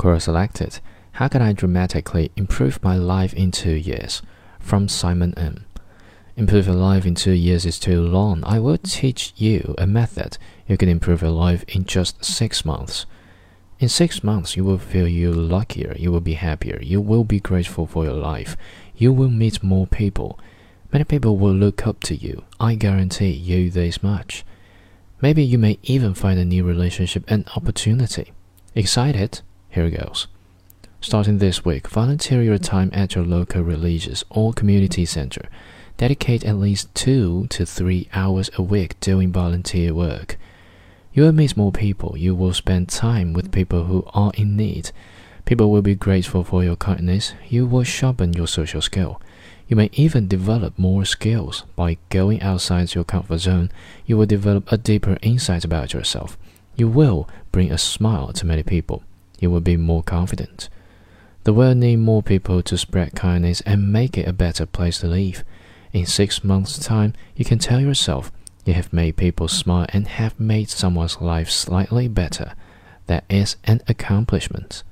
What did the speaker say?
Quora selected. How can I dramatically improve my life in two years? From Simon M. Improve your life in two years is too long. I will teach you a method you can improve your life in just six months. In six months, you will feel you luckier, you will be happier, you will be grateful for your life, you will meet more people. Many people will look up to you. I guarantee you this much. Maybe you may even find a new relationship and opportunity. Excited? Here it goes. Starting this week, volunteer your time at your local religious or community center. Dedicate at least two to three hours a week doing volunteer work. You will meet more people. You will spend time with people who are in need. People will be grateful for your kindness. You will sharpen your social skill. You may even develop more skills. By going outside your comfort zone, you will develop a deeper insight about yourself. You will bring a smile to many people. You will be more confident. The world needs more people to spread kindness and make it a better place to live. In six months' time, you can tell yourself you have made people smile and have made someone's life slightly better. That is an accomplishment.